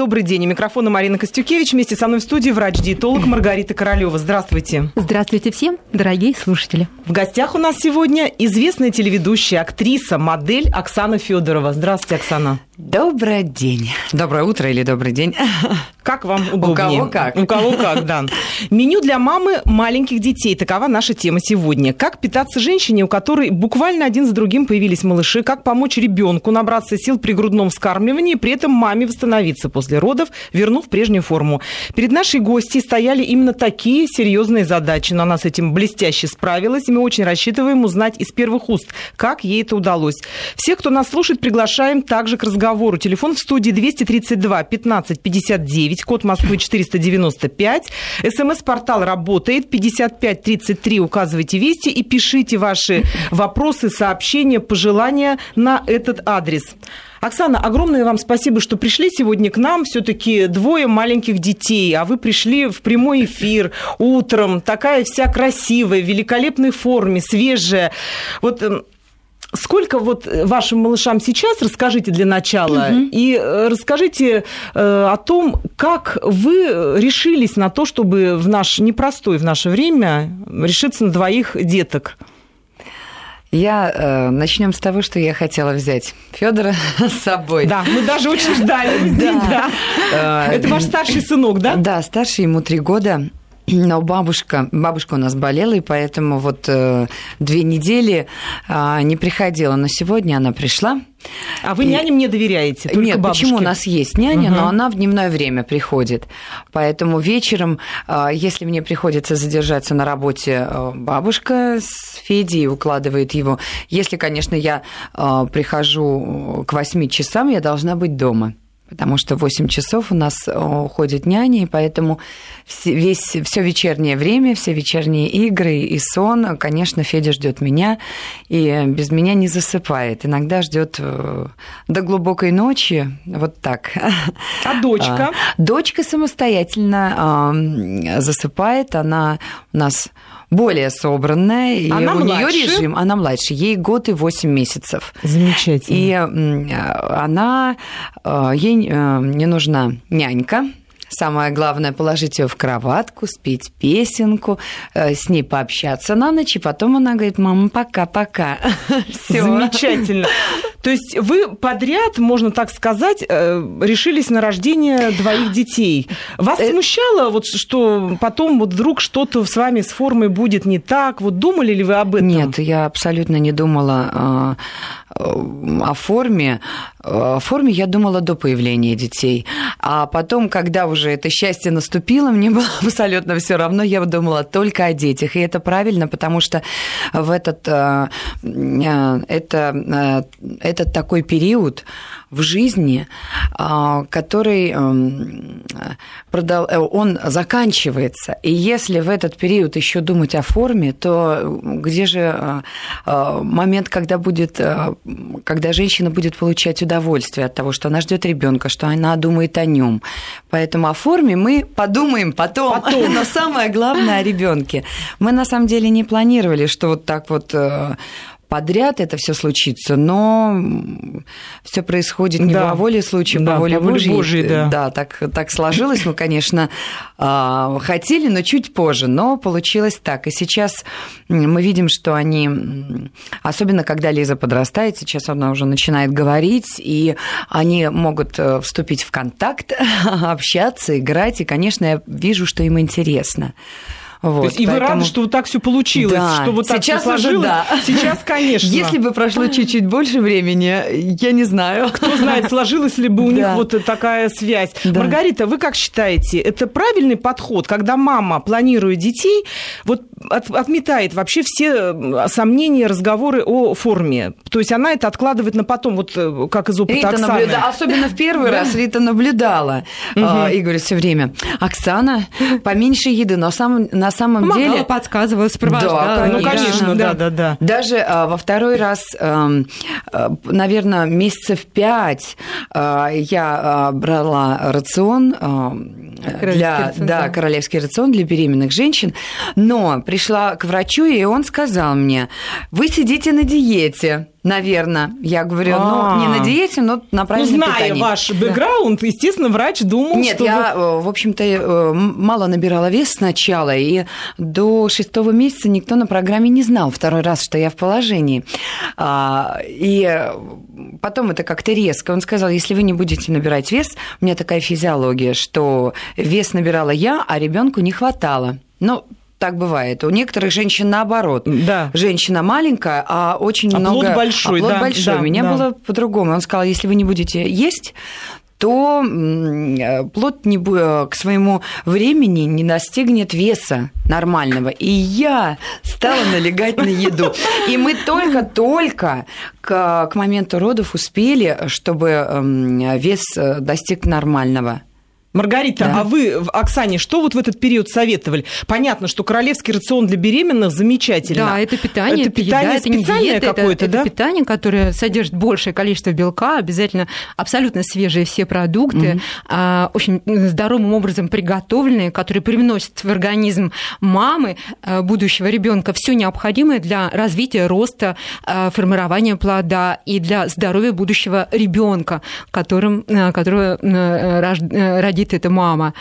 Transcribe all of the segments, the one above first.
Добрый день. У микрофона Марина Костюкевич. Вместе со мной в студии врач-диетолог Маргарита Королева. Здравствуйте. Здравствуйте всем, дорогие слушатели. В гостях у нас сегодня известная телеведущая, актриса, модель Оксана Федорова. Здравствуйте, Оксана. Добрый день. Доброе утро или добрый день. Как вам удобнее? У кого как. У кого как, да. Меню для мамы маленьких детей. Такова наша тема сегодня. Как питаться женщине, у которой буквально один за другим появились малыши? Как помочь ребенку набраться сил при грудном вскармливании, при этом маме восстановиться после родов, вернув прежнюю форму? Перед нашей гостьей стояли именно такие серьезные задачи, но она с этим блестяще справилась, и мы очень рассчитываем узнать из первых уст, как ей это удалось. Всех, кто нас слушает, приглашаем также к разговору разговору. Телефон в студии 232 15 59, код Москвы 495. СМС-портал работает 55 33. Указывайте вести и пишите ваши вопросы, сообщения, пожелания на этот адрес. Оксана, огромное вам спасибо, что пришли сегодня к нам. Все-таки двое маленьких детей, а вы пришли в прямой эфир утром, такая вся красивая, в великолепной форме, свежая. Вот эм, Сколько вот вашим малышам сейчас, расскажите для начала, угу. и э, расскажите э, о том, как вы решились на то, чтобы в наш непростой в наше время решиться на двоих деток. Я э, начнем с того, что я хотела взять Федора с собой. Да, мы даже очень ждали да. Э, Это ваш старший сынок, да? Да, старший ему три года. Но бабушка, бабушка у нас болела, и поэтому вот э, две недели э, не приходила. Но сегодня она пришла. А вы и... няням не доверяете? Только Нет, бабушке? почему у нас есть няня, угу. но она в дневное время приходит. Поэтому вечером, э, если мне приходится задержаться на работе, э, бабушка с Федей укладывает его. Если, конечно, я э, прихожу к 8 часам, я должна быть дома потому что 8 часов у нас э, уходит няня, и поэтому весь, все вечернее время, все вечерние игры и сон, конечно, Федя ждет меня, и без меня не засыпает. Иногда ждет э, до глубокой ночи, вот так. А дочка? Дочка самостоятельно засыпает, она у нас более собранная, и она у нее режим, она младше, ей год и 8 месяцев. Замечательно. И она, э, ей э, не нужна нянька, Самое главное положить ее в кроватку, спеть песенку, э, с ней пообщаться на ночь, и потом она говорит, мама, пока-пока. Замечательно. То есть вы подряд, можно так сказать, э, решились на рождение двоих детей. Вас э, смущало, вот, что потом вот вдруг что-то с вами с формой будет не так? Вот думали ли вы об этом? Нет, я абсолютно не думала о форме. О форме я думала до появления детей. А потом, когда уже это счастье наступило, мне было абсолютно все равно, я думала только о детях. И это правильно, потому что в этот, э, э, это, э, этот такой период в жизни, который эм, он заканчивается. И если в этот период еще думать о форме, то где же момент, когда будет, когда женщина будет получать удовольствие от того, что она ждет ребенка, что она думает о нем. Поэтому о форме мы подумаем потом. потом. Но самое главное о ребенке. Мы на самом деле не планировали, что вот так вот э, подряд это все случится, но все происходит не да. по воле случая, да, по воле по Божьей. Божьей да. да, так, так сложилось. Мы, конечно, а, хотели, но чуть позже, но получилось так. И сейчас мы видим, что они, особенно когда Лиза подрастает, сейчас она уже начинает говорить, и они могут э, вступить в контакт, общаться, играть, и, конечно, я вижу, что им интересно. Вот, То есть, и поэтому... вы рады, что вот так все получилось, да. что вот так Сейчас все сложилось? Да. Сейчас, конечно. Если бы прошло чуть-чуть больше времени, я не знаю. Кто знает, сложилась ли бы у них вот такая связь. Маргарита, вы как считаете, это правильный подход, когда мама планирует детей, вот от, отметает вообще все сомнения, разговоры о форме. То есть она это откладывает на потом, вот э, как из опыта Рита Оксаны. Наблюда... Особенно в первый раз Рита наблюдала. Угу. И говорит все время, Оксана, поменьше еды, но на на самом Помогала, деле... подсказывала, сопровождала. Да, ну, конечно, да, да, да. Даже а, во второй раз, а, наверное, месяцев пять а, я а, брала рацион а, для, рацион, да, да, королевский рацион для беременных женщин, но пришла к врачу, и он сказал мне, вы сидите на диете. Наверное. Я говорю, ну, не на а. диете, но на правильном ну, зная питании. ваш бэкграунд, естественно, врач думал, Нет, что... я, вы... в общем-то, э, мало набирала вес сначала, и до шестого месяца никто на программе не знал второй раз, что я в положении. А, и потом это как-то резко. Он сказал, если вы не будете набирать вес, у меня такая физиология, что вес набирала я, а ребенку не хватало. Ну, так бывает. У некоторых женщин наоборот. Да. Женщина маленькая, а очень а много... Большой, а плод да, большой. Да, У меня да. было по-другому. Он сказал, если вы не будете есть, то плод не, к своему времени не достигнет веса нормального. И я стала налегать на еду. И мы только-только к, к моменту родов успели, чтобы вес э, достиг нормального. Маргарита, да. а вы, Оксане, что вот в этот период советовали? Понятно, что королевский рацион для беременных замечательно. Да, это питание, это, это питание еда, это не диета, какое-то, это, да? Это питание, которое содержит большее количество белка, обязательно абсолютно свежие все продукты, угу. очень здоровым образом приготовленные, которые привносят в организм мамы а, будущего ребенка все необходимое для развития, роста, а, формирования плода и для здоровья будущего ребенка, которым, которого родит родит эта мама.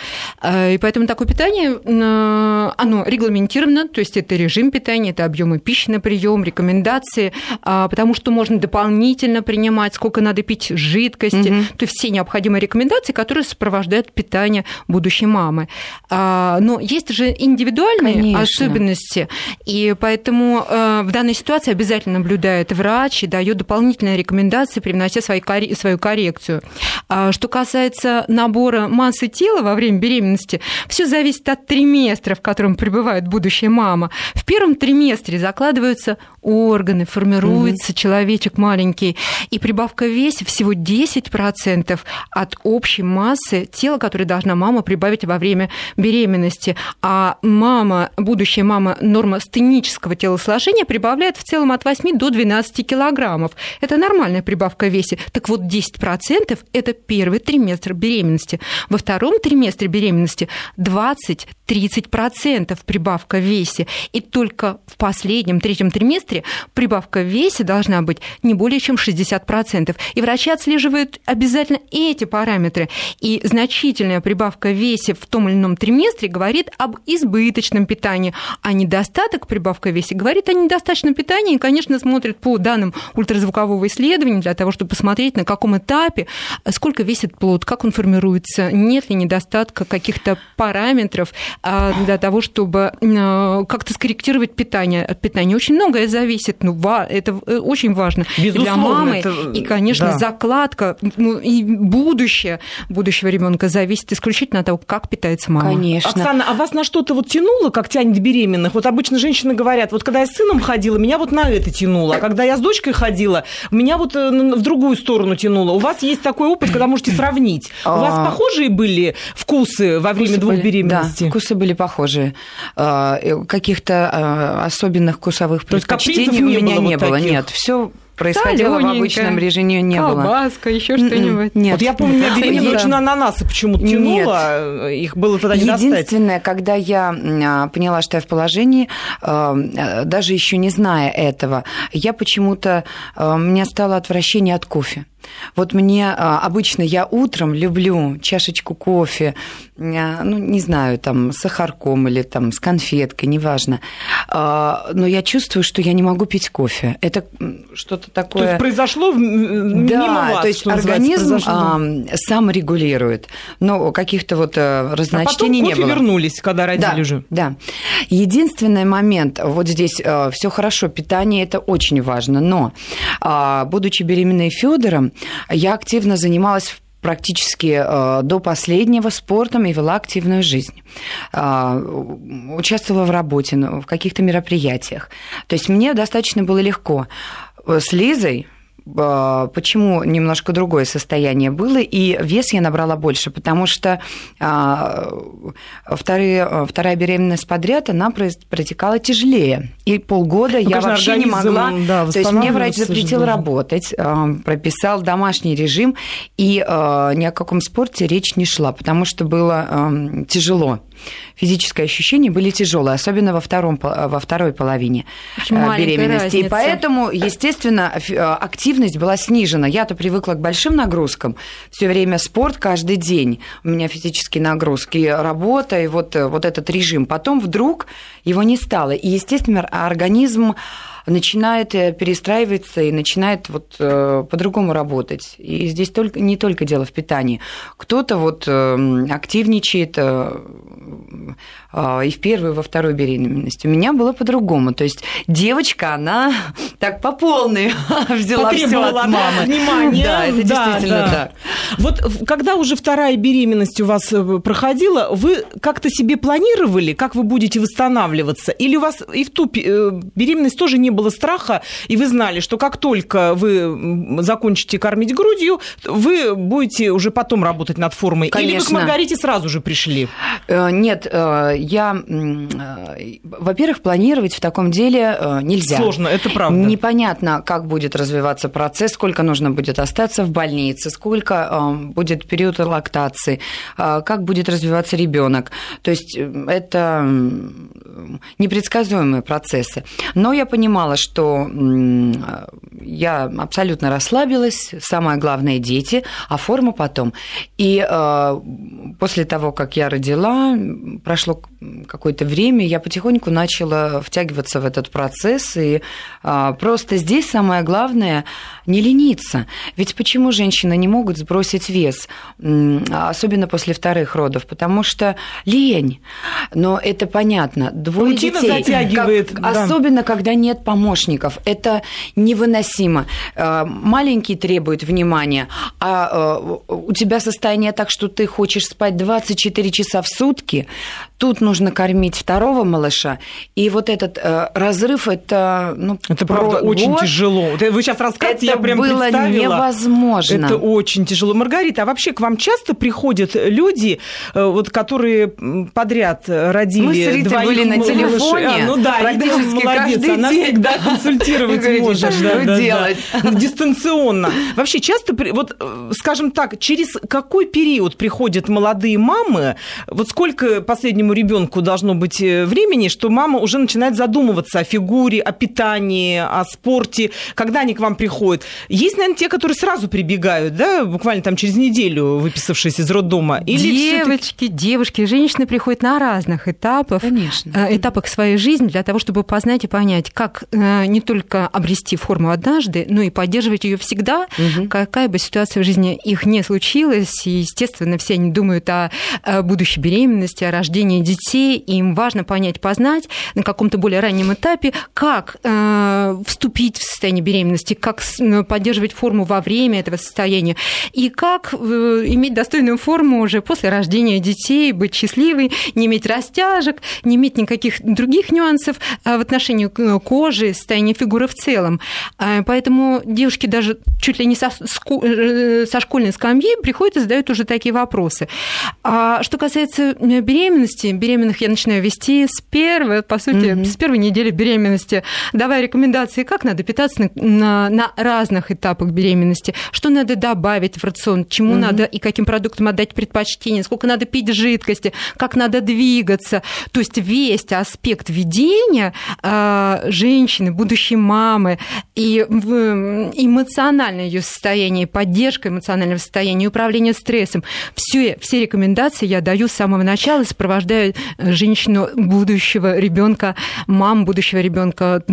Э, и поэтому такое питание, э, оно регламентировано, то есть это режим питания, это объемы пищи на прием, рекомендации, а, потому что можно дополнительно принимать, сколько надо пить жидкости, угу. то есть все необходимые рекомендации, которые сопровождают питание будущей мамы. А, но есть же индивидуальные Конечно. особенности, и поэтому э, в данной ситуации обязательно наблюдает врач и дает дополнительные рекомендации, привнося свою коррекцию. А, что касается набора массы тела во время беременности, все зависит от триместра, в котором пребывает будущая мама. В первом триместре закладываются органы, формируется mm человечек маленький, и прибавка в весе всего 10% от общей массы тела, которое должна мама прибавить во время беременности. А мама, будущая мама норма стенического телосложения прибавляет в целом от 8 до 12 килограммов. Это нормальная прибавка в весе. Так вот, 10% – это первый триместр беременности. Во втором триместре беременности 20-30% прибавка в весе. И только в последнем, третьем триместре прибавка в весе должна быть не более чем 60%. И врачи отслеживают обязательно эти параметры. И значительная прибавка в весе в том или ином триместре говорит об избыточном питании, а недостаток прибавка в весе говорит о недостаточном питании. И, конечно, смотрят по данным ультразвукового исследования для того, чтобы посмотреть, на каком этапе, сколько весит плод, как он формируется, нет ли недостатка каких-то параметров а, для того, чтобы а, как-то скорректировать питание. От питания очень многое зависит, ну, это э, очень важно Безусловно, для мамы. Это... И, конечно, да. закладка ну, и будущее будущего ребенка зависит исключительно от того, как питается мама. Конечно. Оксана, а вас на что-то вот тянуло, как тянет беременных? Вот обычно женщины говорят, вот когда я с сыном ходила, меня вот на это тянуло, а когда я с дочкой ходила, меня вот э, в другую сторону тянуло. У вас есть такой опыт, когда можете сравнить. У вас а. похожие были вкусы во время вкусы двух были, беременностей? Да, вкусы были похожие. А, каких-то а, особенных вкусовых предпочтений у меня не было. Нет, все происходило в обычном режиме не колбаска, было. Колбаска, еще м-м, что-нибудь. Нет. Вот я помню, на беременна очень ананасы почему-то тянуло, их было тогда не Единственное, достать. когда я поняла, что я в положении, даже еще не зная этого, я почему-то, у меня стало отвращение от кофе. Вот мне а, обычно я утром люблю чашечку кофе, а, ну, не знаю, там, с сахарком или там с конфеткой, неважно. А, но я чувствую, что я не могу пить кофе. Это что-то такое... То есть произошло мимо да, вас, то есть организм сам регулирует. Но каких-то вот э, разночтений а не было. вернулись, когда родили да, уже. Да. Единственный момент, вот здесь э, все хорошо, питание это очень важно, но будучи беременной Федором, я активно занималась практически э, до последнего спортом и вела активную жизнь. Э, участвовала в работе, в каких-то мероприятиях. То есть мне достаточно было легко. С Лизой а, почему немножко другое состояние было, и вес я набрала больше, потому что а, вторые, вторая беременность подряд, она протекала тяжелее. И полгода ну, я вообще не могла... Да, то есть мне врач запретил работать, прописал домашний режим, и ни о каком спорте речь не шла, потому что было тяжело физические ощущения были тяжелые, особенно во, втором, во второй половине Очень э, беременности. Разница. И поэтому, естественно, э, активность была снижена. Я-то привыкла к большим нагрузкам. Все время спорт каждый день. У меня физические нагрузки, работа и вот, э, вот этот режим. Потом вдруг его не стало. И, естественно, организм начинает перестраиваться и начинает вот по-другому работать. И здесь только, не только дело в питании. Кто-то вот активничает, а, и в первой, и во второй беременности. У меня было по-другому. То есть девочка, она так по полной взяла все от мамы. Внимание. Да, это да, действительно да. так. Вот когда уже вторая беременность у вас э, проходила, вы как-то себе планировали, как вы будете восстанавливаться? Или у вас и в ту э, беременность тоже не было страха, и вы знали, что как только вы закончите кормить грудью, вы будете уже потом работать над формой? Конечно. Или вы к Маргарите сразу же пришли? Э, нет, я, э, во-первых, планировать в таком деле э, нельзя. Сложно, это правда. Непонятно, как будет развиваться процесс, сколько нужно будет остаться в больнице, сколько э, будет период лактации, как будет развиваться ребенок. То есть это непредсказуемые процессы. Но я понимала, что я абсолютно расслабилась, самое главное – дети, а форма потом. И после того, как я родила, прошло какое-то время, я потихоньку начала втягиваться в этот процесс, и а, просто здесь самое главное не лениться. Ведь почему женщины не могут сбросить вес, особенно после вторых родов? Потому что лень. Но это понятно. Двое Рутина детей, затягивает. Как, да. Особенно, когда нет помощников. Это невыносимо. А, маленький требует внимания, а, а у тебя состояние так, что ты хочешь спать 24 часа в сутки, Тут нужно кормить второго малыша, и вот этот э, разрыв это ну это правда год, очень тяжело. Вы сейчас рассказываете, я прям было представила. невозможно. Это очень тяжело. Маргарита, а вообще к вам часто приходят люди, э, вот которые подряд родили Мы с Ритой были на телефоне. А, ну да, практически молодец, она день. всегда консультировать может. Что да, делать? Да. Дистанционно. Вообще часто, вот э, скажем так, через какой период приходят молодые мамы? Вот сколько последнему маленькому ребенку должно быть э, времени, что мама уже начинает задумываться о фигуре, о питании, о спорте, когда они к вам приходят. Есть, наверное, те, которые сразу прибегают, да, буквально там через неделю, выписавшись из роддома. Или Девочки, девушки, женщины приходят на разных этапах, Конечно. Э, этапах своей жизни для того, чтобы познать и понять, как э, не только обрести форму однажды, но и поддерживать ее всегда, угу. какая бы ситуация в жизни их не случилась. И, естественно, все они думают о будущей беременности, о рождении рождения детей, им важно понять, познать на каком-то более раннем этапе, как э, вступить в состояние беременности, как э, поддерживать форму во время этого состояния, и как э, иметь достойную форму уже после рождения детей, быть счастливой, не иметь растяжек, не иметь никаких других нюансов э, в отношении кожи, состояния фигуры в целом. Э, поэтому девушки даже чуть ли не со, э, со школьной скамьи приходят и задают уже такие вопросы. А что касается беременности, беременных я начинаю вести с первой, по сути, mm-hmm. с первой недели беременности, давая рекомендации, как надо питаться на, на, на разных этапах беременности, что надо добавить в рацион, чему mm-hmm. надо и каким продуктам отдать предпочтение, сколько надо пить жидкости, как надо двигаться. То есть весь аспект ведения э, женщины, будущей мамы и эмоциональное ее состояние, поддержка эмоционального состояния, управление стрессом, все, все рекомендации я даю с самого начала, сопровождаю сопровождают женщину будущего ребенка, мам будущего ребенка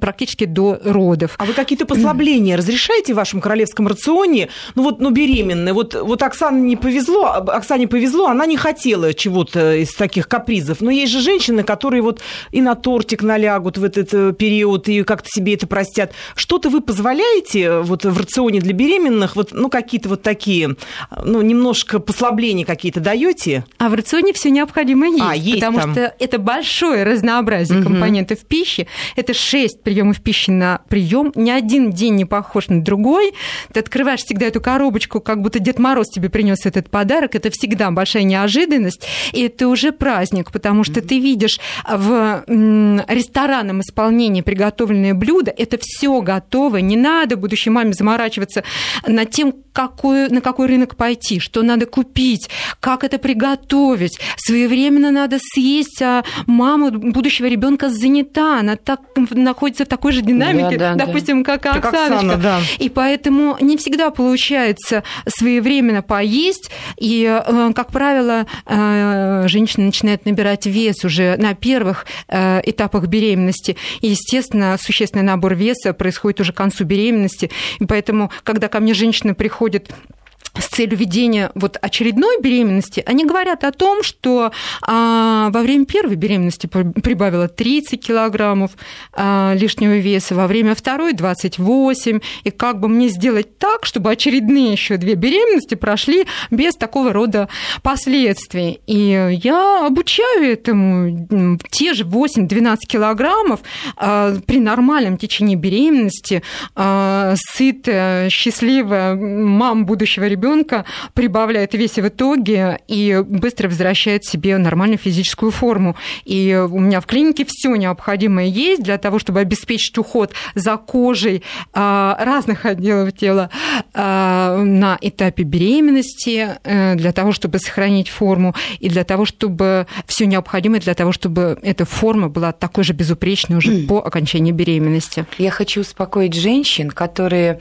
практически до родов. А вы какие-то послабления разрешаете в вашем королевском рационе? Ну вот, ну беременная, вот, вот Оксане не повезло, Оксане повезло, она не хотела чего-то из таких капризов. Но есть же женщины, которые вот и на тортик налягут в этот э, период и как-то себе это простят. Что-то вы позволяете вот в рационе для беременных, вот, ну какие-то вот такие, ну немножко послабления какие-то даете? А в рационе все необходимо необходимо есть, а, есть потому там. что это большое разнообразие угу. компонентов пищи. Это 6 приемов пищи на прием. Ни один день не похож на другой. Ты открываешь всегда эту коробочку, как будто Дед Мороз тебе принес этот подарок. Это всегда большая неожиданность. И это уже праздник, потому что ты видишь в ресторанном исполнении приготовленное блюдо. Это все готово. Не надо будущей маме заморачиваться над тем, какой, на какой рынок пойти, что надо купить, как это приготовить. Своевременно надо съесть, а мама будущего ребенка занята, она так, находится в такой же динамике, да, да, допустим, да. как, как Оксана. Да. И поэтому не всегда получается своевременно поесть. И, э, как правило, э, женщина начинает набирать вес уже на первых э, этапах беременности. И, естественно, существенный набор веса происходит уже к концу беременности. И поэтому, когда ко мне женщина приходит с целью ведения вот очередной беременности, они говорят о том, что а, во время первой беременности прибавила 30 килограммов а, лишнего веса, во время второй 28, и как бы мне сделать так, чтобы очередные еще две беременности прошли без такого рода последствий. И я обучаю этому те же 8-12 килограммов а, при нормальном течении беременности, а, сытая, счастливая мама будущего ребенка ребенка прибавляет весе в итоге и быстро возвращает себе нормальную физическую форму. И у меня в клинике все необходимое есть для того, чтобы обеспечить уход за кожей а, разных отделов тела а, на этапе беременности, э, для того, чтобы сохранить форму и для того, чтобы все необходимое для того, чтобы эта форма была такой же безупречной уже по окончании беременности. Я хочу успокоить женщин, которые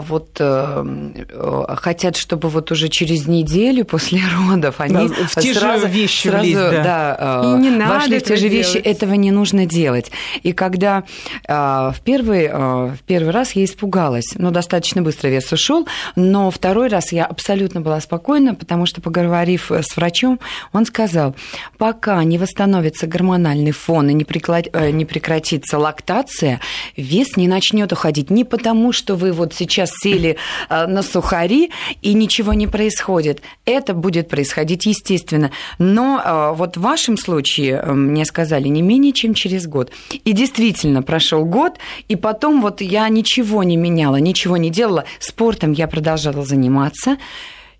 вот э, э, хотят, чтобы вот уже через неделю после родов они да, в те сразу, же вещи сразу, влезть, да. Да, э, не вошли надо в те же делать. вещи. Этого не нужно делать. И когда э, в первый, э, в первый раз я испугалась, ну, достаточно быстро вес ушел, но второй раз я абсолютно была спокойна, потому что, поговорив с врачом, он сказал, пока не восстановится гормональный фон и не, не прекратится лактация, вес не начнет уходить не потому, что вы вот сейчас сели э, на сухари, и ничего не происходит. Это будет происходить естественно. Но э, вот в вашем случае, э, мне сказали, не менее чем через год. И действительно, прошел год, и потом вот я ничего не меняла, ничего не делала. Спортом я продолжала заниматься.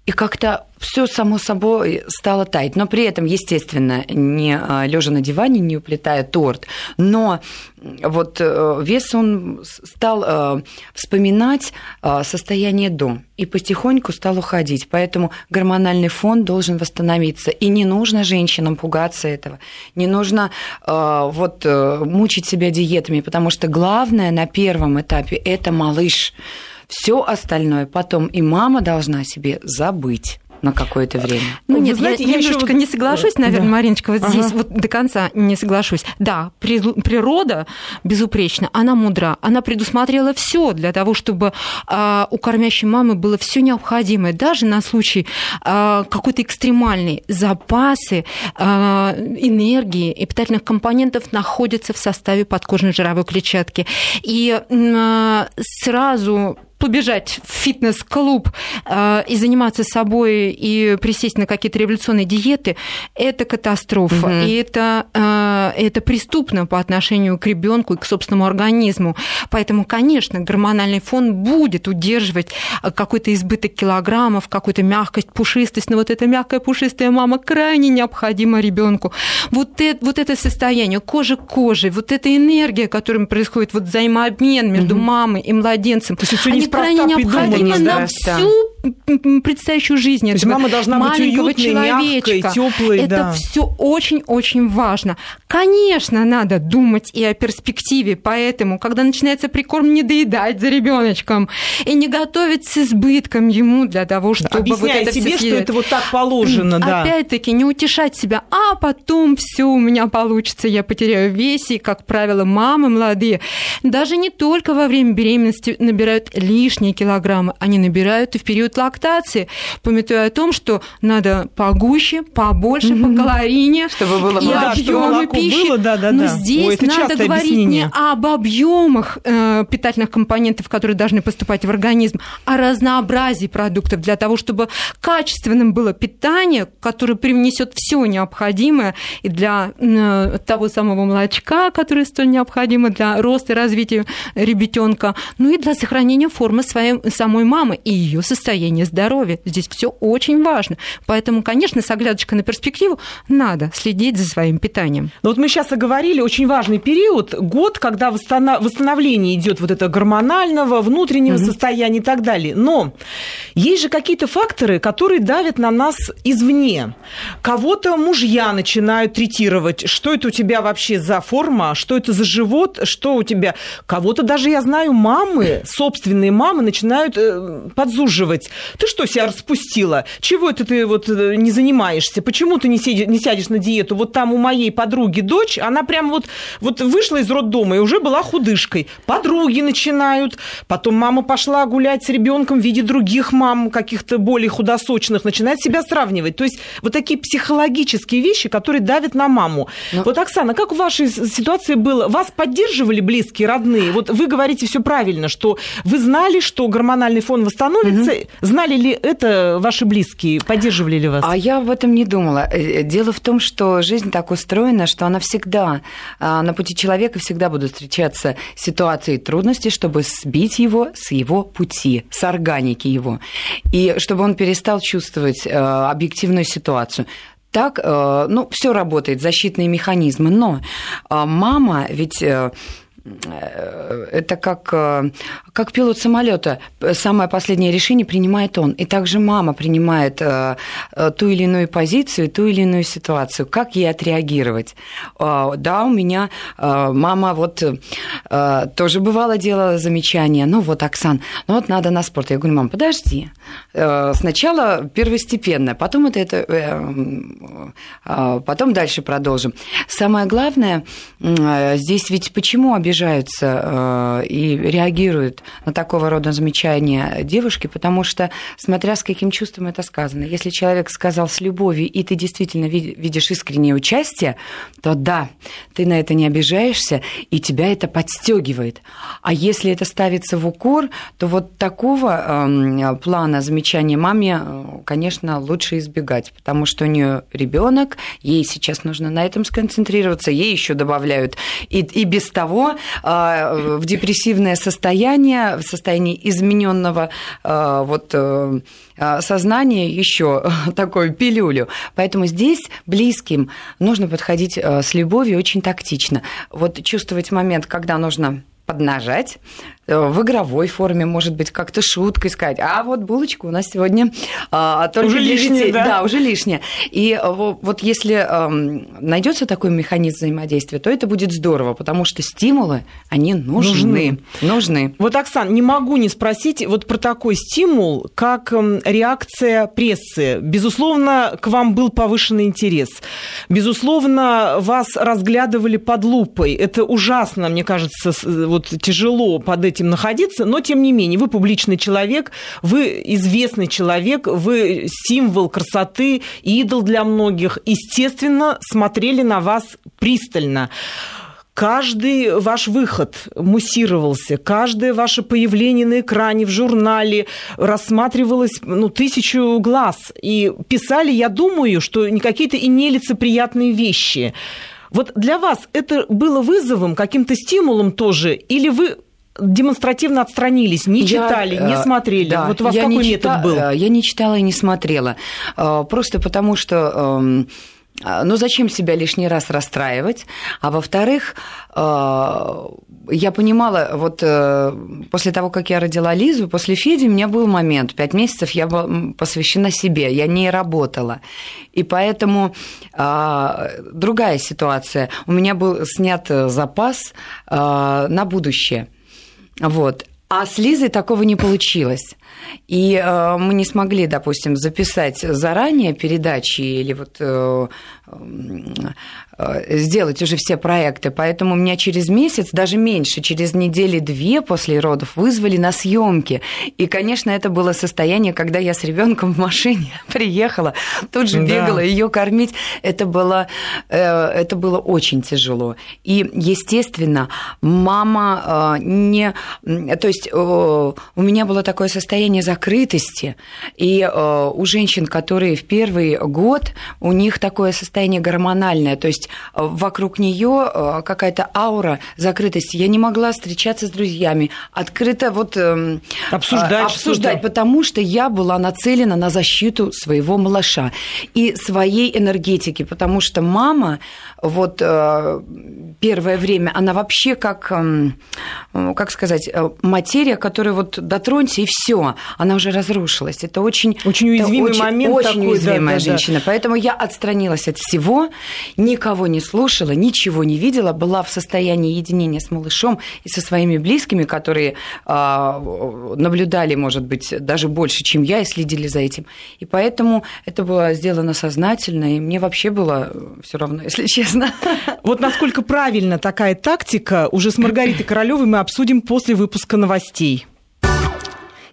И как-то все само собой стало таять. Но при этом, естественно, не а, лежа на диване, не уплетая торт. Но вот э, вес он стал э, вспоминать э, состояние до и потихоньку стал уходить. Поэтому гормональный фон должен восстановиться. И не нужно женщинам пугаться этого. Не нужно вот мучить себя диетами, потому что главное на первом этапе – это малыш. Все остальное потом и мама должна себе забыть на какое-то время. Ну, нет, знаете, я, я немножечко еще... не соглашусь, наверное, да. Мариночка, вот ага. здесь вот до конца не соглашусь. Да, природа безупречна, она мудра, она предусмотрела все для того, чтобы а, у кормящей мамы было все необходимое, даже на случай а, какой-то экстремальной запасы а, энергии и питательных компонентов находятся в составе подкожной жировой клетчатки. И а, сразу побежать в фитнес-клуб э, и заниматься собой и присесть на какие-то революционные диеты, это катастрофа. Угу. И это, э, это преступно по отношению к ребенку и к собственному организму. Поэтому, конечно, гормональный фон будет удерживать какой-то избыток килограммов, какую-то мягкость, пушистость. Но вот эта мягкая пушистая мама крайне необходима ребенку. Вот это, вот это состояние кожи к коже, вот эта энергия, которая происходит, вот взаимообмен между угу. мамой и младенцем, они крайне необходимо на всю предстоящую жизнь То этого мама должна быть уютной, человечка. Мягкой, теплой, Это да. все очень-очень важно. Конечно, надо думать и о перспективе, поэтому, когда начинается прикорм, не доедать за ребеночком и не готовить с избытком ему для того, чтобы Объясняя вот это себе, все что это вот так положено, да. Опять-таки, не утешать себя, а потом все у меня получится, я потеряю вес, и, как правило, мамы молодые даже не только во время беременности набирают лишние килограммы, они набирают и в период лактации, пометуя о том, что надо погуще, побольше, mm-hmm. покалорийнее, чтобы было и да, объемы пищи. Было, да, да, Но да. здесь Ой, надо говорить объяснение. не об объемах э, питательных компонентов, которые должны поступать в организм, а разнообразии продуктов для того, чтобы качественным было питание, которое привнесет все необходимое и для э, того самого молочка, которое столь необходимо для роста и развития ребятенка, ну и для сохранения формы своей самой мамы и ее состояния здоровья. Здесь все очень важно. Поэтому, конечно, с оглядочкой на перспективу надо следить за своим питанием. Но вот мы сейчас оговорили очень важный период, год, когда восстановление идет вот это гормонального, внутреннего mm-hmm. состояния и так далее. Но есть же какие-то факторы, которые давят на нас извне. Кого-то мужья начинают третировать. Что это у тебя вообще за форма? Что это за живот? Что у тебя? Кого-то даже, я знаю, мамы, собственные мамы начинают э, подзуживать. Ты что себя распустила? Чего это ты вот э, не занимаешься? Почему ты не, сидишь, не сядешь на диету? Вот там у моей подруги дочь, она прям вот, вот вышла из роддома и уже была худышкой. Подруги начинают. Потом мама пошла гулять с ребенком в виде других мам, каких-то более худосочных, начинает себя сравнивать. То есть вот такие психологические вещи, которые давят на маму. Но... Ну. Вот, Оксана, как в вашей ситуации было? Вас поддерживали близкие, родные? Вот вы говорите все правильно, что вы знали, что гормональный фон восстановится. Угу. Знали ли это ваши близкие? Поддерживали ли вас? А я об этом не думала. Э, дело в том, что жизнь так устроена, что она всегда, а, на пути человека всегда будут встречаться ситуации и трудности, чтобы сбить его с его пути, с органики его. И чтобы он перестал чувствовать э, объективную ситуацию так, э, ну, все работает, защитные механизмы, но мама ведь Э, это как, э, как пилот самолета. Самое последнее решение принимает он. И также мама принимает э, ту или иную позицию, ту или иную ситуацию. Как ей отреагировать? Да, у меня мама вот тоже бывало делала замечания. Ну вот, Оксан, ну вот надо на спорт. Я говорю, мам, подожди. Сначала первостепенно, потом это, это потом дальше продолжим. Самое главное, здесь ведь почему обижаются э, и реагируют на такого рода замечания девушки, потому что, смотря с каким чувством это сказано, если человек сказал с любовью, и ты действительно видишь искреннее участие, то да, ты на это не обижаешься, и тебя это подстегивает. А если это ставится в укор, то вот такого эм, плана замечания маме, э, конечно, лучше избегать, потому что у нее ребенок, ей сейчас нужно на этом сконцентрироваться, ей еще добавляют и, и без того а, в депрессивное состояние, в состоянии измененного а, вот э, а, сознания еще такую пилюлю. Поэтому здесь близким нужно подходить э, с любовью очень тактично. Вот чувствовать момент, когда нужно поднажать, Э, в игровой форме, может быть, как-то шуткой сказать, а вот булочка у нас сегодня а, только уже детей. Да? да, уже лишнее. И э, вот если эм, найдется такой механизм взаимодействия, то это будет здорово, потому что стимулы, они нужны. Нужны. нужны. Вот, Оксан, не могу не спросить вот про такой стимул, как эм, реакция прессы. Безусловно, к вам был повышенный интерес. Безусловно, вас разглядывали под лупой. Это ужасно, мне кажется, вот тяжело под этим этим находиться, но тем не менее, вы публичный человек, вы известный человек, вы символ красоты, идол для многих. Естественно, смотрели на вас пристально каждый ваш выход муссировался, каждое ваше появление на экране, в журнале рассматривалось ну, тысячу глаз. И писали, я думаю, что не какие-то и нелицеприятные вещи. Вот для вас это было вызовом, каким-то стимулом тоже? Или вы демонстративно отстранились, не читали, я, не э, смотрели. Да, вот у вас какой метод чита... был? Э, я не читала и не смотрела. Э, просто потому что эм, ну, зачем себя лишний раз расстраивать? А во-вторых, я понимала, вот после того, как я родила Лизу, после Феди у меня был момент, пять месяцев я была посвящена себе, я не работала. И поэтому другая ситуация. У меня был снят запас на будущее – вот. А с Лизой такого не получилось. И э, мы не смогли, допустим, записать заранее передачи или вот э, сделать уже все проекты. Поэтому меня через месяц, даже меньше, через недели-две после родов вызвали на съемки. И, конечно, это было состояние, когда я с ребенком в машине приехала, тут же бегала да. ее кормить. Это было, э, это было очень тяжело. И, естественно, мама э, не... То есть у меня было такое состояние закрытости, и у женщин, которые в первый год, у них такое состояние гормональное, то есть есть э, вокруг нее э, какая-то аура закрытости. Я не могла встречаться с друзьями, открыто вот эм, обсуждать, обсуждать потому что я была нацелена на защиту своего малыша и своей энергетики, потому что мама вот э, первое время, она вообще как, эм, как сказать, материя, которая вот дотронься и все, она уже разрушилась. Это очень... Очень уязвимый очень, момент Очень такой, уязвимая да, женщина. Да, да. Поэтому я отстранилась от всего, никого никого не слушала, ничего не видела, была в состоянии единения с малышом и со своими близкими, которые а, наблюдали, может быть, даже больше, чем я, и следили за этим. И поэтому это было сделано сознательно, и мне вообще было все равно, если честно. Вот насколько правильно такая тактика, уже с Маргаритой Королевой мы обсудим после выпуска новостей.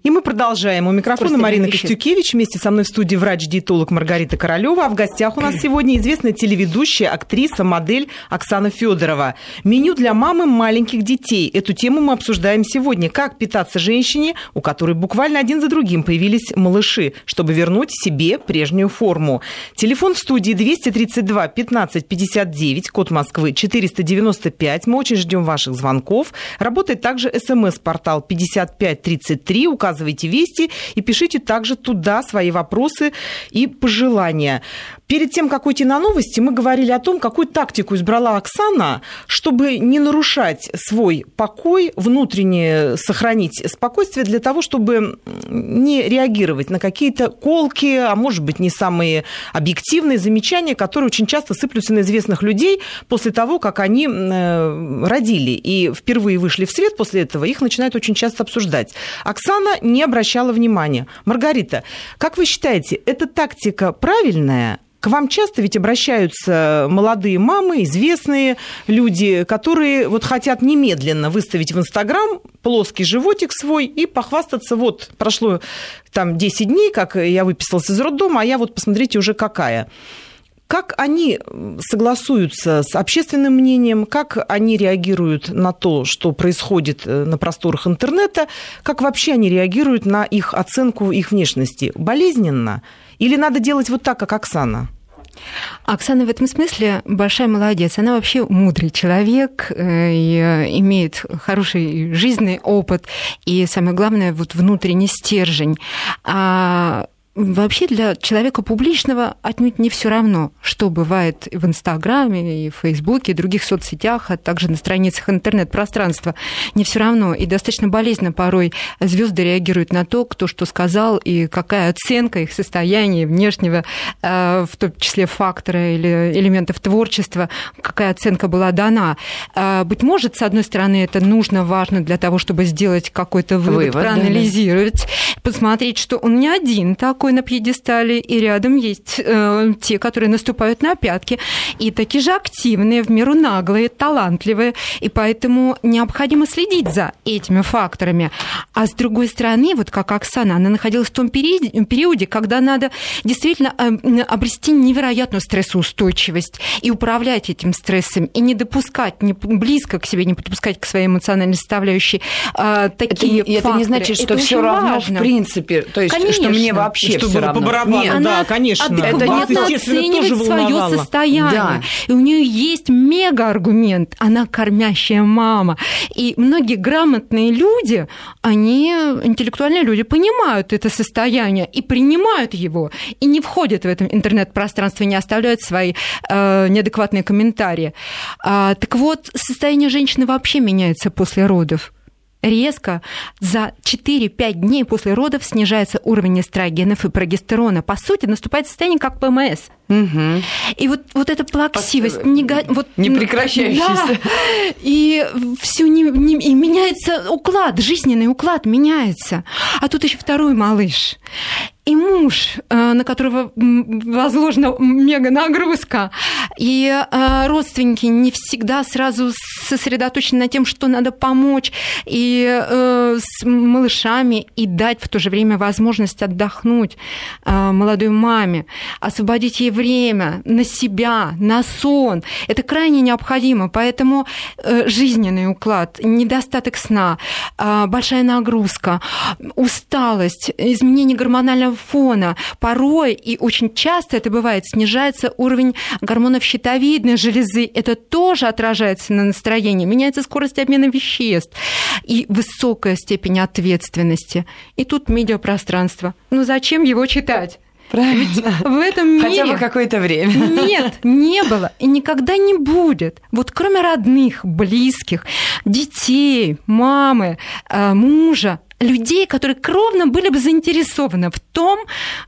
И мы продолжаем. У микрофона Просто Марина Костюкевич. Вместе со мной в студии врач-диетолог Маргарита Королева. А в гостях у нас сегодня известная телеведущая, актриса, модель Оксана Федорова. Меню для мамы маленьких детей. Эту тему мы обсуждаем сегодня. Как питаться женщине, у которой буквально один за другим появились малыши, чтобы вернуть себе прежнюю форму. Телефон в студии 232 15 59, код Москвы 495. Мы очень ждем ваших звонков. Работает также смс-портал 5533, указан рассказывайте вести и пишите также туда свои вопросы и пожелания. Перед тем, как уйти на новости, мы говорили о том, какую тактику избрала Оксана, чтобы не нарушать свой покой, внутренне сохранить спокойствие для того, чтобы не реагировать на какие-то колки, а может быть, не самые объективные замечания, которые очень часто сыплются на известных людей после того, как они э, родили и впервые вышли в свет после этого, их начинают очень часто обсуждать. Оксана не обращала внимания. Маргарита, как вы считаете, эта тактика правильная? К вам часто ведь обращаются молодые мамы, известные люди, которые вот хотят немедленно выставить в Инстаграм плоский животик свой и похвастаться, вот прошло там 10 дней, как я выписалась из роддома, а я вот, посмотрите, уже какая. Как они согласуются с общественным мнением, как они реагируют на то, что происходит э, на просторах интернета, как вообще они реагируют на их оценку их внешности? Болезненно? Или надо делать вот так, как Оксана? Оксана в этом смысле большая молодец. Она вообще мудрый человек э, и э, имеет хороший жизненный опыт и, самое главное, вот внутренний стержень. А Вообще для человека публичного отнюдь не все равно, что бывает в Инстаграме, и в Фейсбуке, и других соцсетях, а также на страницах интернет-пространства. Не все равно. И достаточно болезненно порой звезды реагируют на то, кто что сказал, и какая оценка их состояния внешнего, э, в том числе фактора или элементов творчества, какая оценка была дана. Э, быть может, с одной стороны, это нужно, важно для того, чтобы сделать какой-то вывод, вывод проанализировать, да. посмотреть, что он не один такой, такой на пьедестале, и рядом есть э, те, которые наступают на пятки, и такие же активные, в меру наглые, талантливые, и поэтому необходимо следить за этими факторами. А с другой стороны, вот как Оксана, она находилась в том периоде, когда надо действительно э, обрести невероятную стрессоустойчивость и управлять этим стрессом, и не допускать, не близко к себе, не подпускать к своей эмоциональной составляющей э, такие это, факторы. Это не значит, что все равно важно. в принципе, то есть, Конечно. что мне вообще что было по барабану, Нет, да, конечно. Это вас, естественно, тоже свое состояние. Да. И у нее есть мега-аргумент. Она кормящая мама. И многие грамотные люди, они, интеллектуальные люди, понимают это состояние и принимают его, и не входят в это интернет-пространство, не оставляют свои э, неадекватные комментарии. А, так вот, состояние женщины вообще меняется после родов. Резко за 4-5 дней после родов снижается уровень эстрогенов и прогестерона. По сути, наступает состояние как ПМС. Угу. И вот, вот эта плаксивость, По... нега... вот, не прекращающаяся. Да, и все не, не, и меняется уклад, жизненный уклад меняется. А тут еще второй малыш и муж, э, на которого возложена мега нагрузка, и э, родственники не всегда сразу сосредоточены на тем, что надо помочь и э, с малышами и дать в то же время возможность отдохнуть молодой маме, освободить ей время на себя, на сон. Это крайне необходимо, поэтому жизненный уклад, недостаток сна, большая нагрузка, усталость, изменение гормонального фона. Порой, и очень часто это бывает, снижается уровень гормонов щитовидной железы. Это тоже отражается на настроении. Меняется скорость обмена веществ и высокая степень ответственности. И тут медиапространство. Ну зачем его читать? Правильно. Ведь в этом мире... Хотя бы какое-то время. Нет, не было и никогда не будет. Вот кроме родных, близких, детей, мамы, э, мужа, людей, которые кровно были бы заинтересованы в том,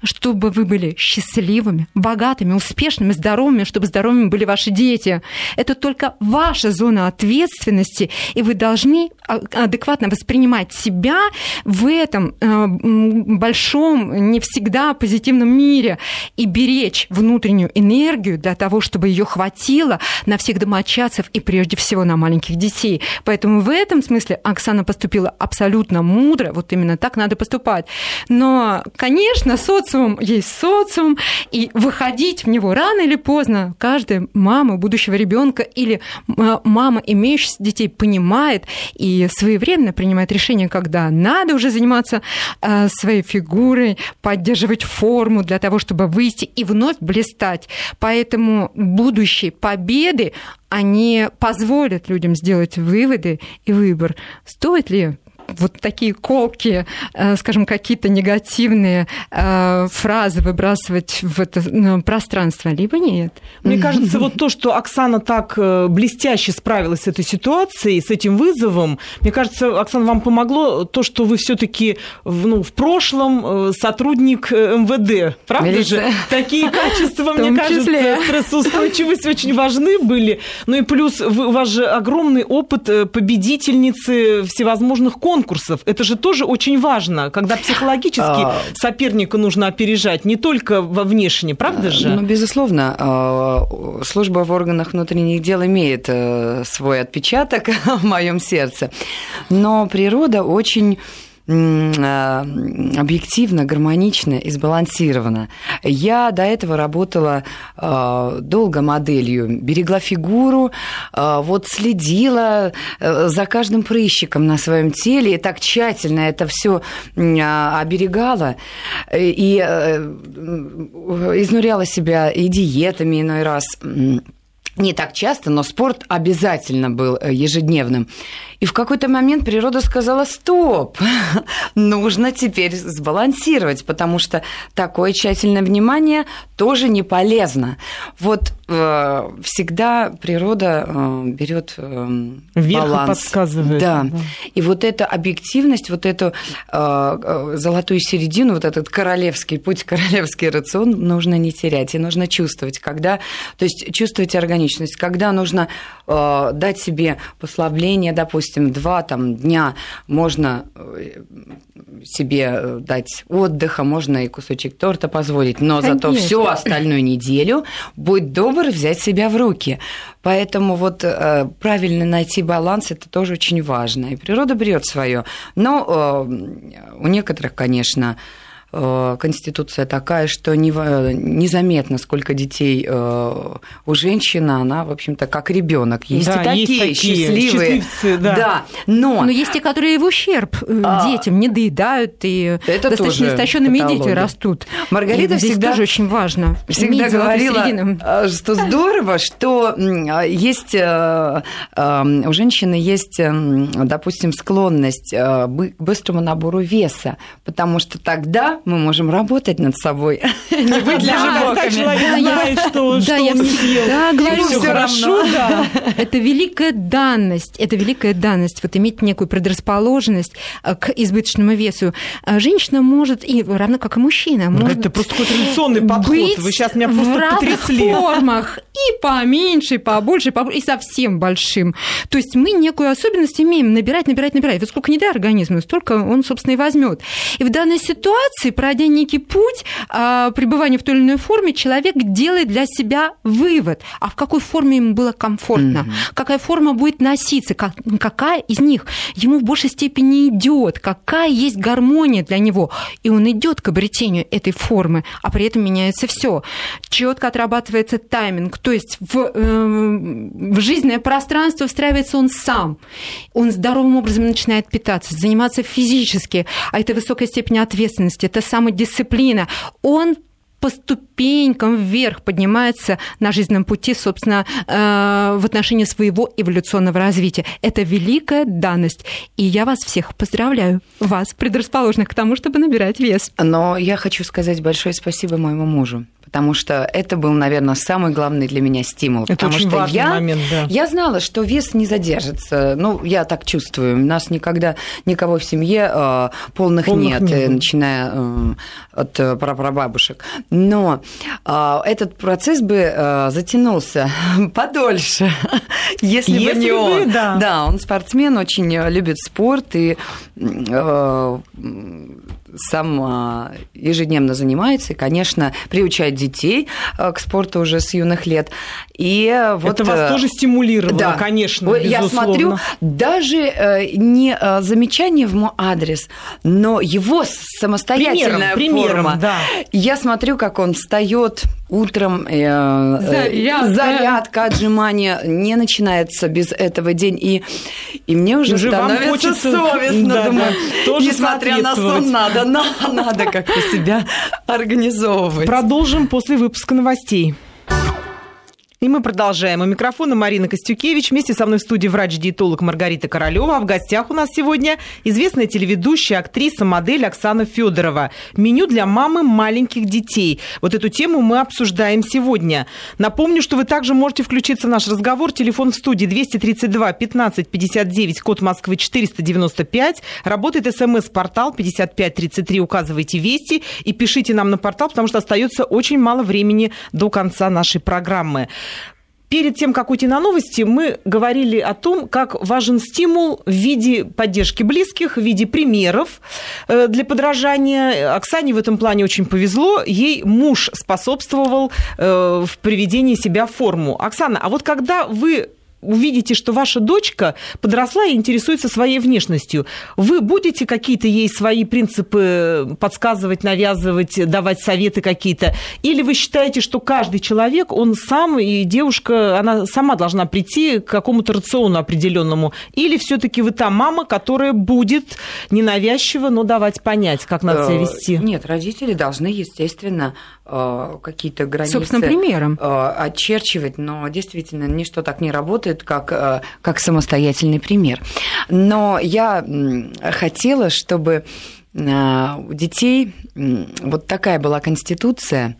чтобы вы были счастливыми, богатыми, успешными, здоровыми, чтобы здоровыми были ваши дети. Это только ваша зона ответственности, и вы должны адекватно воспринимать себя в этом э, большом, не всегда позитивном мире и беречь внутреннюю энергию для того, чтобы ее хватило на всех домочадцев и прежде всего на маленьких детей. Поэтому в этом смысле Оксана поступила абсолютно мудро, мудро, вот именно так надо поступать. Но, конечно, социум есть социум, и выходить в него рано или поздно каждая мама будущего ребенка или мама, имеющая детей, понимает и своевременно принимает решение, когда надо уже заниматься э, своей фигурой, поддерживать форму для того, чтобы выйти и вновь блистать. Поэтому будущие победы, они позволят людям сделать выводы и выбор. Стоит ли вот такие колки, э, скажем, какие-то негативные э, фразы выбрасывать в это ну, пространство, либо нет. Мне кажется, вот то, что Оксана так э, блестяще справилась с этой ситуацией, с этим вызовом, мне кажется, Оксана, вам помогло то, что вы все-таки ну, в прошлом сотрудник МВД, правда Милиция. же? Такие качества, мне кажется, стрессоустойчивость очень важны были. Ну и плюс у вас же огромный опыт победительницы всевозможных конкурсов конкурсов. Это же тоже очень важно, когда психологически а. соперника нужно опережать, не только во внешне, правда же? Ну, безусловно. А, служба в органах внутренних дел имеет э, свой отпечаток в моем сердце. Но природа очень а, объективно, гармонично и сбалансировано. Я до этого работала а, долго моделью, берегла фигуру, а, вот следила э, за каждым прыщиком на своем теле и так тщательно это все оберегала и э, изнуряла себя и диетами иной раз не так часто, но спорт обязательно был э, ежедневным. И в какой-то момент природа сказала, стоп, нужно теперь сбалансировать, потому что такое тщательное внимание тоже не полезно. Вот э, всегда природа э, берет э, Вверх баланс. подсказывает. Да. да. И вот эта объективность, вот эту э, э, золотую середину, вот этот королевский путь, королевский рацион нужно не терять. И нужно чувствовать, когда... То есть чувствовать органичность, когда нужно э, дать себе послабление, допустим, допустим, два там, дня можно э, себе э, дать отдыха, можно и кусочек торта позволить, но Конечно. зато всю остальную неделю будь добр взять себя в руки. Поэтому вот э, правильно найти баланс это тоже очень важно. И природа берет свое. Но у некоторых, конечно, конституция такая, что незаметно, сколько детей э, у женщины, она, в общем-то, как ребенок. Есть да, и такие, есть такие счастливые. Да. да. Но... Но есть те, которые в ущерб э, а... детям не доедают и это достаточно истощенными дети растут. Маргарита и всегда тоже очень важно. Всегда говорила, что здорово, что есть у женщины есть, допустим, склонность к быстрому набору веса, потому что тогда мы можем работать над собой. Не быть Когда человек знает, что он не съел. Да, говорю, все хорошо, да. Это великая данность, это великая данность, вот иметь некую предрасположенность э, к избыточному весу. А женщина может, и равно как и мужчина, может Это просто какой традиционный подход. Вы сейчас меня просто в разных потрясли. формах, и поменьше, и побольше, и, побольше, и совсем большим. То есть мы некую особенность имеем набирать, набирать, набирать. Вот сколько не дай организму, столько он, собственно, и возьмет. И в данной ситуации, пройдя некий путь а, пребывания в той или иной форме, человек делает для себя вывод, а в какой форме ему было комфортно, mm-hmm. какая форма будет носиться, как, какая из них ему в большей степени идет, какая есть гармония для него. И он идет к обретению этой формы, а при этом меняется все. Четко отрабатывается тайминг, то есть в, э, в жизненное пространство встраивается он сам. Он здоровым образом начинает питаться, заниматься физически, а это высокая степень ответственности, это самодисциплина. Он по ступенькам вверх поднимается на жизненном пути, собственно, э, в отношении своего эволюционного развития. Это великая данность. И я вас всех поздравляю, вас, предрасположенных к тому, чтобы набирать вес. Но я хочу сказать большое спасибо моему мужу потому что это был, наверное, самый главный для меня стимул. Это потому очень что важный я, момент, да. я знала, что вес не задержится. Ну, я так чувствую. У нас никогда никого в семье э, полных, Полных нет, не э, начиная э, от э, прапрабабушек. Но э, этот процесс бы э, затянулся подольше, если, бы Если не бы, он. да. да, он спортсмен, очень любит спорт и э, сам а, ежедневно занимается и, конечно, приучает детей а, к спорту уже с юных лет. И вот Это вас э, тоже стимулировало, да. конечно, Я безусловно. смотрю, даже э, не э, замечание в мой адрес, но его самостоятельная Примером, примером, форма. да. Я смотрю, как он встает утром, э, Зарядка. зарядка, отжимания, не начинается без этого день. И, и мне уже, Уже становится хочется- совестно. да, думаю, да, тоже несмотря на сон, надо, но надо как-то себя организовывать. Продолжим после выпуска новостей. И мы продолжаем. У микрофона Марина Костюкевич. Вместе со мной в студии врач-диетолог Маргарита Королева. А в гостях у нас сегодня известная телеведущая, актриса, модель Оксана Федорова. Меню для мамы маленьких детей. Вот эту тему мы обсуждаем сегодня. Напомню, что вы также можете включиться в наш разговор. Телефон в студии 232 15 59, код Москвы 495. Работает смс-портал 5533. Указывайте вести и пишите нам на портал, потому что остается очень мало времени до конца нашей программы. Перед тем, как уйти на новости, мы говорили о том, как важен стимул в виде поддержки близких, в виде примеров э, для подражания. Оксане в этом плане очень повезло. Ей муж способствовал э, в приведении себя в форму. Оксана, а вот когда вы увидите, что ваша дочка подросла и интересуется своей внешностью, вы будете какие-то ей свои принципы подсказывать, навязывать, давать советы какие-то? Или вы считаете, что каждый человек, он сам, и девушка, она сама должна прийти к какому-то рациону определенному? Или все-таки вы та мама, которая будет ненавязчиво, но давать понять, как надо себя Э, вести? Нет, родители должны, естественно, э, какие-то границы Собственным примером. э, очерчивать, но действительно ничто так не работает, как, э, как самостоятельный пример. Но я хотела, чтобы э, у детей вот такая была конституция,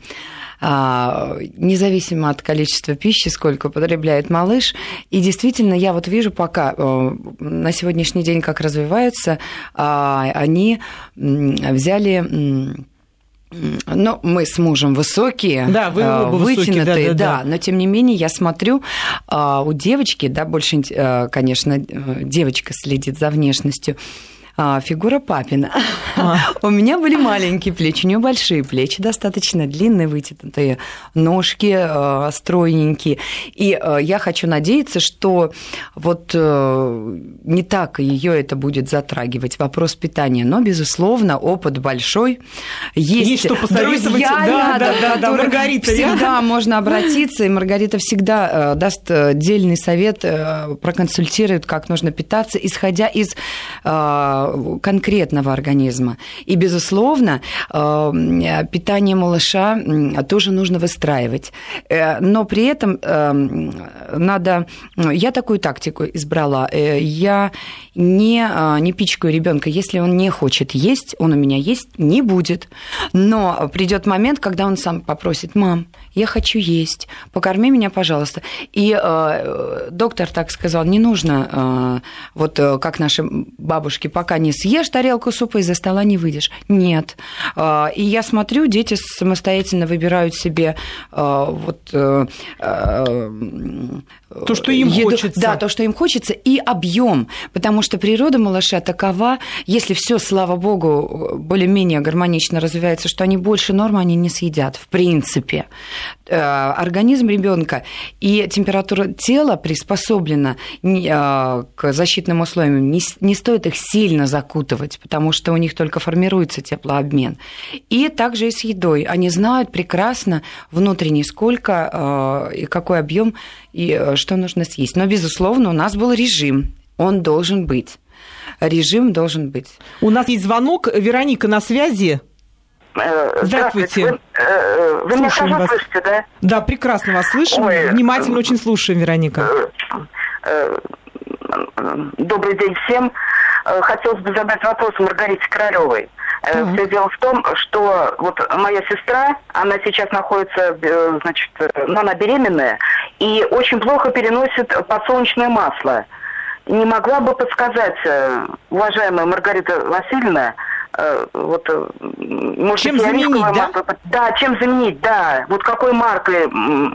независимо от количества пищи, сколько употребляет малыш. И действительно, я вот вижу пока э, на сегодняшний день, как развиваются, они взяли... ну, мы с мужем высокие, Да, вы э, оба высокие, вытянутые, да-да-да. но тем не менее я смотрю, а, у девочки, да, больше, э, конечно, э, девочка следит за внешностью, а, фигура папина. А. У меня были маленькие плечи, у нее большие плечи, достаточно длинные, вытянутые ножки, э, стройненькие. И э, я хочу надеяться, что вот э, не так ее это будет затрагивать, вопрос питания. Но, безусловно, опыт большой. Есть, Есть что посоветовать. друзья Да, рядом, да, да, да, Маргарита всегда рядом. можно обратиться, и Маргарита всегда э, даст э, дельный совет, э, проконсультирует, как нужно питаться, исходя из конкретного организма. И, безусловно, питание малыша тоже нужно выстраивать. Но при этом надо... Я такую тактику избрала. Я не, не пичкаю ребенка. Если он не хочет есть, он у меня есть не будет. Но придет момент, когда он сам попросит, мам, я хочу есть, покорми меня, пожалуйста. И э, доктор так сказал, не нужно, э, вот э, как наши бабушки, пока не съешь тарелку супа, из-за стола не выйдешь. Нет. Э, и я смотрю, дети самостоятельно выбирают себе э, вот... Э, э, то, что им еду, хочется. Да, то, что им хочется, и объем, потому что природа малыша такова, если все, слава богу, более-менее гармонично развивается, что они больше нормы они не съедят, в принципе. Э, организм ребенка и температура тела приспособлена э, к защитным условиям. Не, стоит их сильно закутывать, потому что у них только формируется теплообмен. И также и с едой. Они знают прекрасно внутренне, сколько э, и какой объем и что нужно съесть. Но, безусловно, у нас был режим. Он должен быть. Режим должен быть. У нас есть звонок. Вероника на связи. Э, здравствуйте. Вы, э, вы меня хорошо вас. слышите, да? Да, прекрасно вас слышим. Ой, Внимательно очень слушаем, Вероника. Э, добрый день всем. Хотелось бы задать вопрос Маргарите Королевой. Так. Все дело в том, что вот моя сестра, она сейчас находится, значит, ну, она беременная, и очень плохо переносит подсолнечное масло. Не могла бы подсказать, уважаемая Маргарита Васильевна, Э, вот, э, может, чем заменить, да? Масла, да, чем заменить, да. Вот какой маркой,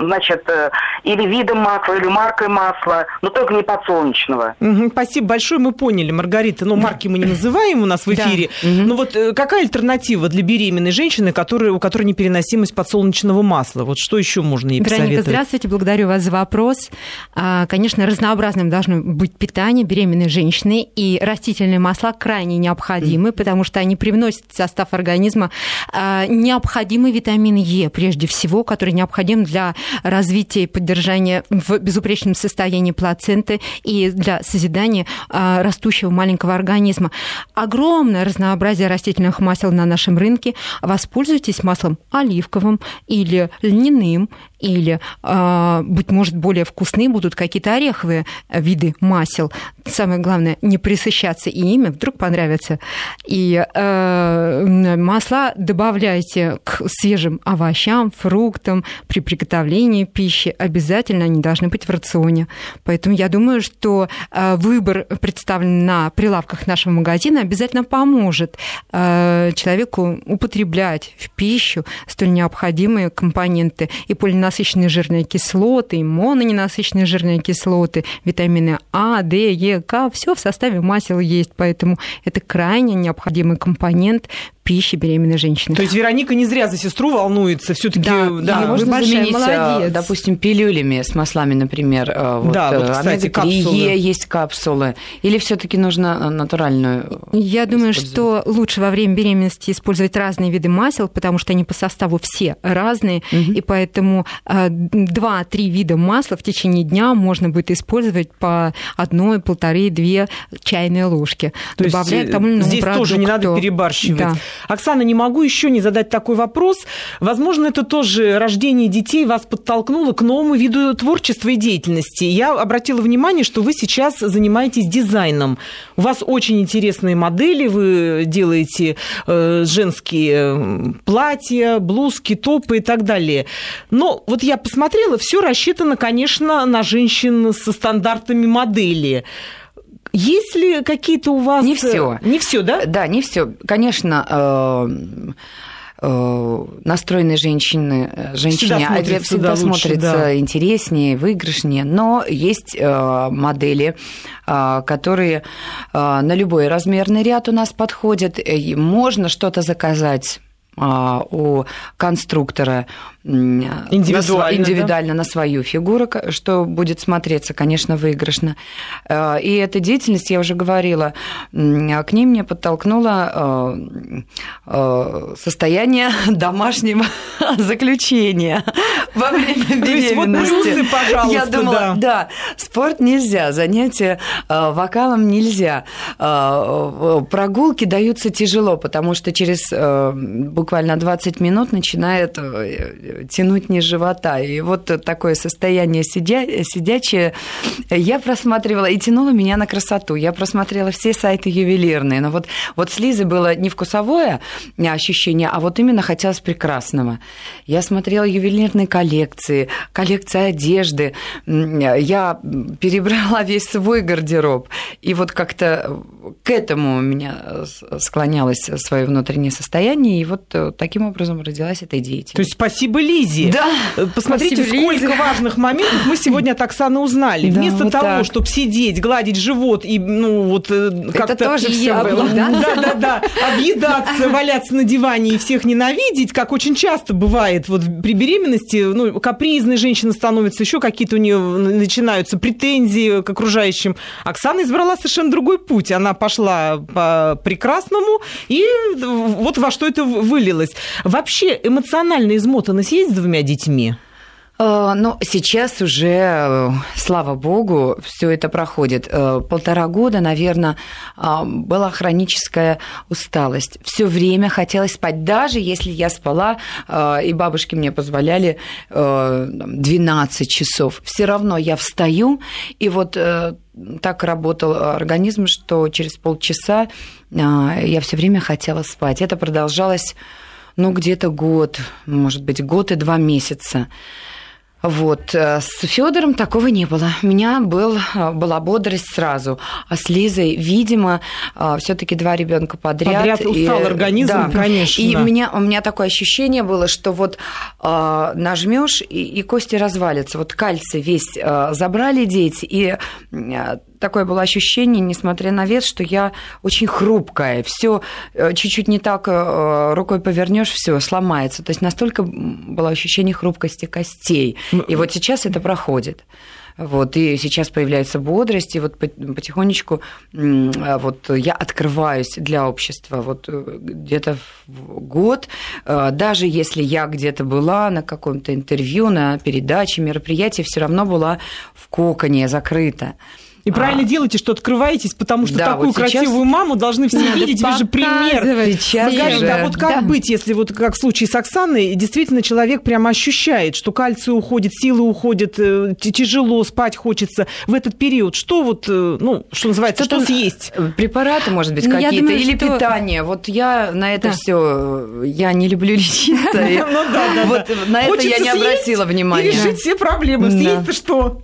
значит, э, или видом масла, или маркой масла, но только не подсолнечного. Угу, спасибо большое, мы поняли, Маргарита. Ну, марки мы не называем у нас в эфире. Да. Но вот какая альтернатива для беременной женщины, которая, у которой непереносимость подсолнечного масла? Вот что еще можно ей Вероника, посоветовать? здравствуйте, благодарю вас за вопрос. А, конечно, разнообразным должно быть питание беременной женщины, и растительные масла крайне необходимы, потому что они они привносят в состав организма а, необходимый витамин Е, прежде всего, который необходим для развития и поддержания в безупречном состоянии плаценты и для созидания а, растущего маленького организма. Огромное разнообразие растительных масел на нашем рынке. Воспользуйтесь маслом оливковым или льняным, или, а, быть может, более вкусные будут какие-то ореховые виды масел. Самое главное, не присыщаться и ими, вдруг понравится. И э, масла добавляйте к свежим овощам, фруктам при приготовлении пищи. Обязательно они должны быть в рационе. Поэтому я думаю, что э, выбор представлен на прилавках нашего магазина обязательно поможет э, человеку употреблять в пищу столь необходимые компоненты и полиненасыщенные ненасыщенные жирные кислоты, и мононенасыщенные жирные кислоты, витамины А, Д, Е, К, все в составе масел есть, поэтому это крайне необходимый компонент пищи беременной женщины. То есть Вероника не зря за сестру волнуется, все-таки. Да, да, можно заменить, а, молодец. допустим, пилюлями с маслами, например. А, вот, да, вот, кстати, капсулы. есть капсулы. Или все-таки нужно натуральную? Я думаю, что лучше во время беременности использовать разные виды масел, потому что они по составу все разные, угу. и поэтому 2-3 вида масла в течение дня можно будет использовать по одной, полторы, две чайные ложки, То добавляя к тому или иному Здесь продукту. тоже не надо перебарщивать. Да. Оксана, не могу еще не задать такой вопрос. Возможно, это тоже рождение детей вас подтолкнуло к новому виду творчества и деятельности. Я обратила внимание, что вы сейчас занимаетесь дизайном. У вас очень интересные модели, вы делаете э, женские платья, блузки, топы и так далее. Но вот я посмотрела, все рассчитано, конечно, на женщин со стандартами модели. Есть ли какие-то у вас... Не все. Не все, да? Да, не все. Конечно, э, э, настроенные женщины, женщине всегда смотрится, всегда смотрится лучше, да. интереснее, выигрышнее, но есть э, модели, которые на любой размерный ряд у нас подходят. Можно что-то заказать у конструктора индивидуально, на, индивидуально да? на свою фигуру, что будет смотреться, конечно, выигрышно. Э, и эта деятельность, я уже говорила, к ней мне подтолкнуло э, состояние домашнего заключения во время беременности. пожалуйста, я думала, да. да, спорт нельзя, занятия вокалом нельзя, прогулки даются тяжело, потому что через буквально 20 минут начинает тянуть низ живота. И вот такое состояние сидя... сидячее я просматривала и тянуло меня на красоту. Я просмотрела все сайты ювелирные. Но вот, вот с Лизой было не вкусовое ощущение, а вот именно хотелось прекрасного. Я смотрела ювелирные коллекции, коллекции одежды. Я перебрала весь свой гардероб. И вот как-то к этому у меня склонялось свое внутреннее состояние. И вот таким образом родилась эта деятельность. То есть спасибо Лизе. Да. Э, посмотрите, Спасибо, сколько Лиза. важных моментов мы сегодня от Оксаны узнали. Да, Вместо вот того, чтобы сидеть, гладить живот и, ну, вот э, как-то... Это тоже все было. Да, да, да. Объедаться, валяться на диване и всех ненавидеть, как очень часто бывает вот при беременности, ну, капризной женщина становится, еще какие-то у нее начинаются претензии к окружающим. Оксана избрала совершенно другой путь. Она пошла по прекрасному, и вот во что это вылилось. Вообще эмоционально измотанность есть с двумя детьми? Э, ну, сейчас уже, э, слава богу, все это проходит. Э, полтора года, наверное, была хроническая усталость. Все время хотелось спать, даже если я спала, и бабушки мне позволяли 12 часов. Все равно я встаю, и вот так работал организм, что через полчаса я все время хотела спать. Это продолжалось, ну, где-то год, может быть, год и два месяца. Вот. Э, с Федором такого не было. У меня был, э, была бодрость сразу. А с Лизой, видимо, э, все-таки два ребенка подряд. Подряд устал и, организм, да. конечно. И у, меня, у меня такое ощущение было, что вот э, нажмешь и, и кости развалятся. Вот кальций весь э, забрали дети, и э, такое было ощущение, несмотря на вес, что я очень хрупкая. Все э, чуть-чуть не так э, рукой повернешь, все сломается. То есть настолько было ощущение хрупкости костей. И вот сейчас это проходит. Вот, и сейчас появляется бодрость, и вот потихонечку вот я открываюсь для общества. Вот э, где-то в год, даже если я где-то была на каком-то интервью, на передаче, мероприятии, все равно была в коконе закрыта. И правильно а. делаете, что открываетесь, потому что да, такую вот красивую маму должны все Надо видеть. Вы же пример. Сейчас Маргарита, а вот как да. быть, если вот как в случае с Оксаной, действительно человек прямо ощущает, что кальций уходит, силы уходят, э, тяжело, спать хочется в этот период. Что вот, э, ну, что называется, что, что съесть? Э, препараты, может быть, ну, какие-то, или что... питание. Вот я на это да. все, я не люблю лечиться. Ну вот на это я не обратила внимания. И решить все проблемы. Съесть-то что?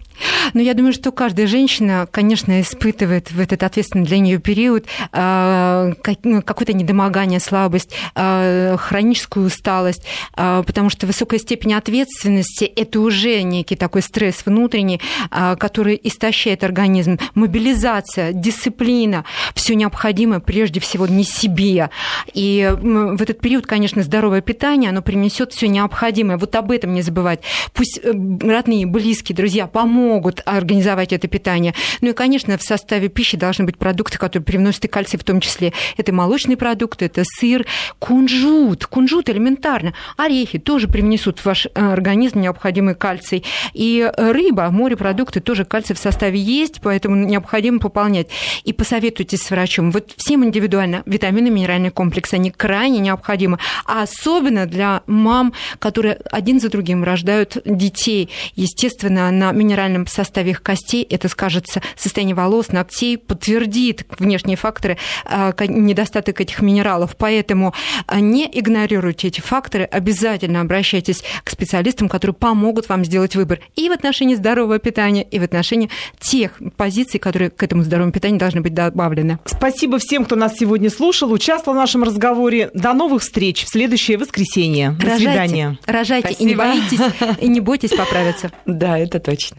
Но я думаю, что каждая женщина, конечно, испытывает в этот ответственный для нее период а, ну, какое-то недомогание, слабость, а, хроническую усталость, а, потому что высокая степень ответственности – это уже некий такой стресс внутренний, который истощает организм. Мобилизация, дисциплина – все необходимое прежде всего не себе. И в этот период, конечно, здоровое питание, оно принесет все необходимое. Вот об этом не забывать. Пусть э, родные, близкие, друзья помогут могут организовать это питание. Ну и, конечно, в составе пищи должны быть продукты, которые привносят и кальций в том числе. Это молочные продукты, это сыр, кунжут. Кунжут элементарно. Орехи тоже привнесут в ваш э, организм необходимый кальций. И рыба, морепродукты тоже кальций в составе есть, поэтому необходимо пополнять. И посоветуйтесь с врачом. Вот всем индивидуально витамины, минеральные комплексы, они крайне необходимы. А особенно для мам, которые один за другим рождают детей. Естественно, на минеральном минеральном составе их костей, это скажется состояние волос, ногтей, подтвердит внешние факторы а, недостаток этих минералов. Поэтому а, не игнорируйте эти факторы, обязательно обращайтесь к специалистам, которые помогут вам сделать выбор и в отношении здорового питания, и в отношении тех позиций, которые к этому здоровому питанию должны быть добавлены. Спасибо всем, кто нас сегодня слушал, участвовал в нашем разговоре. До новых встреч в следующее воскресенье. До рожайте, свидания. Рожайте Спасибо. и не боитесь, и не бойтесь поправиться. Да, это точно.